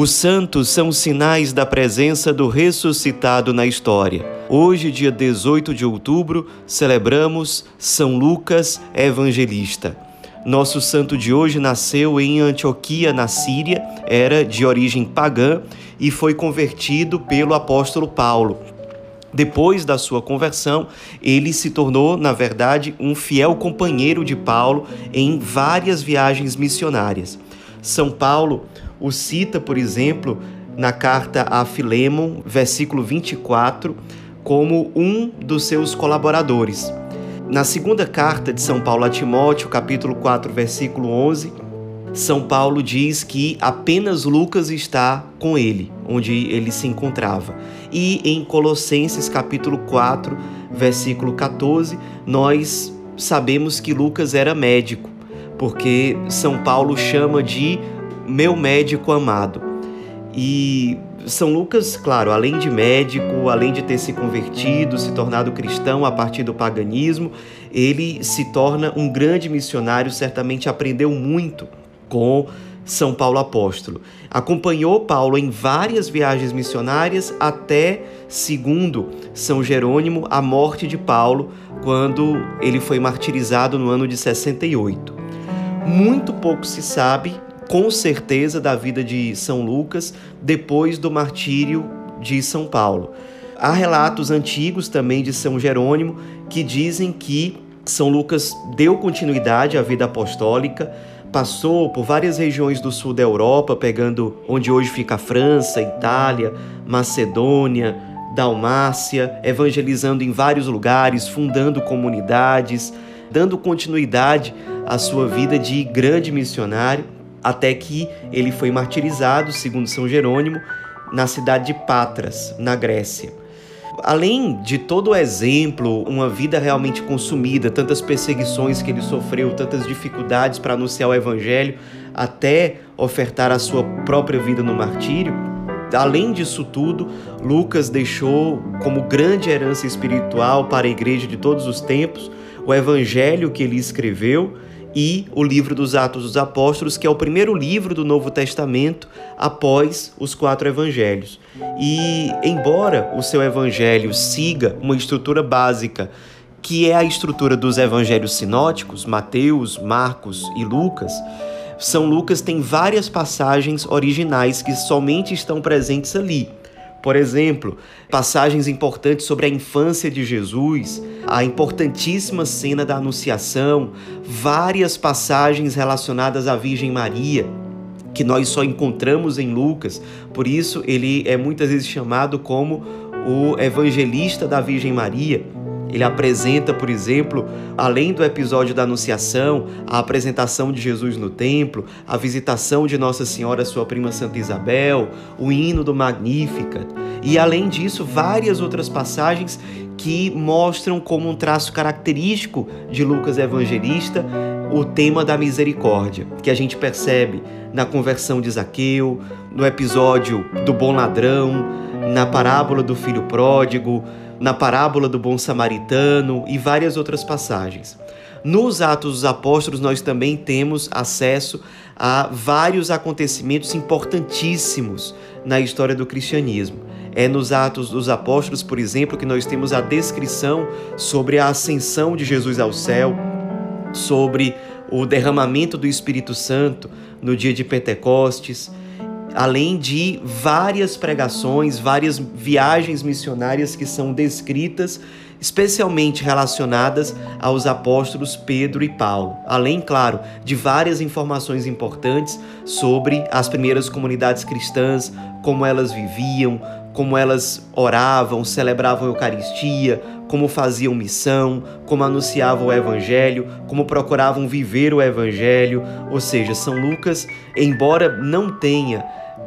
Os santos são sinais da presença do ressuscitado na história. Hoje, dia 18 de outubro, celebramos São Lucas Evangelista. Nosso santo de hoje nasceu em Antioquia, na Síria, era de origem pagã e foi convertido pelo apóstolo Paulo. Depois da sua conversão, ele se tornou, na verdade, um fiel companheiro de Paulo em várias viagens missionárias. São Paulo o cita, por exemplo, na carta a Filemon, versículo 24, como um dos seus colaboradores. Na segunda carta de São Paulo a Timóteo, capítulo 4, versículo 11, São Paulo diz que apenas Lucas está com ele, onde ele se encontrava. E em Colossenses, capítulo 4, versículo 14, nós sabemos que Lucas era médico, porque São Paulo chama de meu médico amado. E São Lucas, claro, além de médico, além de ter se convertido, se tornado cristão a partir do paganismo, ele se torna um grande missionário, certamente aprendeu muito com São Paulo apóstolo. Acompanhou Paulo em várias viagens missionárias até, segundo São Jerônimo, a morte de Paulo, quando ele foi martirizado no ano de 68. Muito pouco se sabe com certeza da vida de São Lucas depois do martírio de São Paulo. Há relatos antigos também de São Jerônimo que dizem que São Lucas deu continuidade à vida apostólica, passou por várias regiões do sul da Europa, pegando onde hoje fica a França, Itália, Macedônia, Dalmácia, evangelizando em vários lugares, fundando comunidades, dando continuidade à sua vida de grande missionário até que ele foi martirizado, segundo São Jerônimo, na cidade de Patras, na Grécia. Além de todo o exemplo, uma vida realmente consumida, tantas perseguições que ele sofreu, tantas dificuldades para anunciar o evangelho, até ofertar a sua própria vida no martírio, além disso tudo, Lucas deixou como grande herança espiritual para a igreja de todos os tempos o evangelho que ele escreveu e o livro dos Atos dos Apóstolos, que é o primeiro livro do Novo Testamento após os quatro evangelhos. E, embora o seu evangelho siga uma estrutura básica, que é a estrutura dos evangelhos sinóticos, Mateus, Marcos e Lucas, São Lucas tem várias passagens originais que somente estão presentes ali. Por exemplo, passagens importantes sobre a infância de Jesus, a importantíssima cena da Anunciação, várias passagens relacionadas à Virgem Maria, que nós só encontramos em Lucas, por isso ele é muitas vezes chamado como o evangelista da Virgem Maria. Ele apresenta, por exemplo, além do episódio da Anunciação, a apresentação de Jesus no templo, a visitação de Nossa Senhora, sua prima Santa Isabel, o hino do Magnífica. E além disso, várias outras passagens que mostram como um traço característico de Lucas Evangelista o tema da misericórdia, que a gente percebe na conversão de Zaqueu, no episódio do bom ladrão, na parábola do filho pródigo, na parábola do bom samaritano e várias outras passagens. Nos Atos dos Apóstolos, nós também temos acesso a vários acontecimentos importantíssimos na história do cristianismo. É nos Atos dos Apóstolos, por exemplo, que nós temos a descrição sobre a ascensão de Jesus ao céu, sobre o derramamento do Espírito Santo no dia de Pentecostes, além de várias pregações, várias viagens missionárias que são descritas, especialmente relacionadas aos apóstolos Pedro e Paulo. Além, claro, de várias informações importantes sobre as primeiras comunidades cristãs, como elas viviam, como elas oravam, celebravam a Eucaristia, como faziam missão, como anunciavam o Evangelho, como procuravam viver o Evangelho. Ou seja, São Lucas, embora não tenha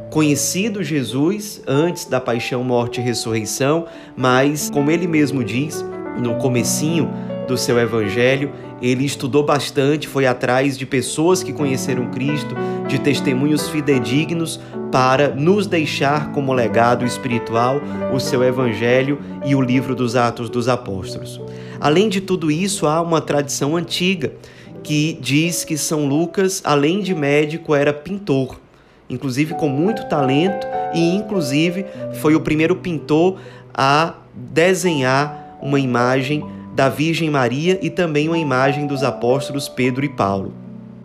conhecido Jesus antes da paixão, morte e ressurreição, mas como ele mesmo diz no comecinho do seu evangelho, Ele estudou bastante, foi atrás de pessoas que conheceram Cristo, de testemunhos fidedignos, para nos deixar como legado espiritual o seu Evangelho e o livro dos Atos dos Apóstolos. Além de tudo isso, há uma tradição antiga que diz que São Lucas, além de médico, era pintor, inclusive com muito talento, e inclusive foi o primeiro pintor a desenhar uma imagem da Virgem Maria e também uma imagem dos apóstolos Pedro e Paulo.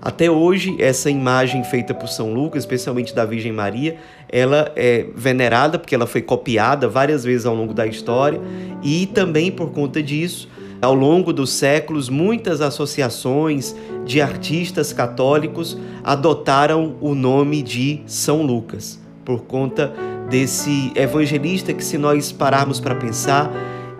Até hoje, essa imagem feita por São Lucas, especialmente da Virgem Maria, ela é venerada porque ela foi copiada várias vezes ao longo da história e também por conta disso, ao longo dos séculos, muitas associações de artistas católicos adotaram o nome de São Lucas, por conta desse evangelista que, se nós pararmos para pensar,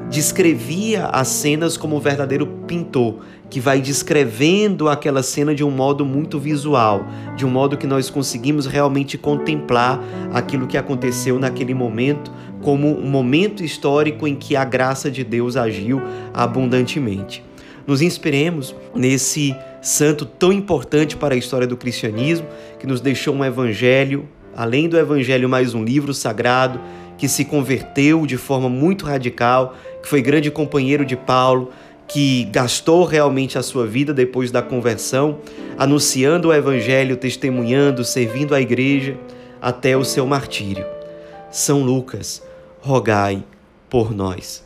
descrevia as cenas como um verdadeiro pintor, que vai descrevendo aquela cena de um modo muito visual, de um modo que nós conseguimos realmente contemplar aquilo que aconteceu naquele momento, como um momento histórico em que a graça de Deus agiu abundantemente. Nos inspiremos nesse santo tão importante para a história do cristianismo, que nos deixou um evangelho, além do evangelho, mais um livro sagrado que se converteu de forma muito radical, que foi grande companheiro de Paulo, que gastou realmente a sua vida depois da conversão, anunciando o Evangelho, testemunhando, servindo a igreja até o seu martírio. São Lucas, rogai por nós.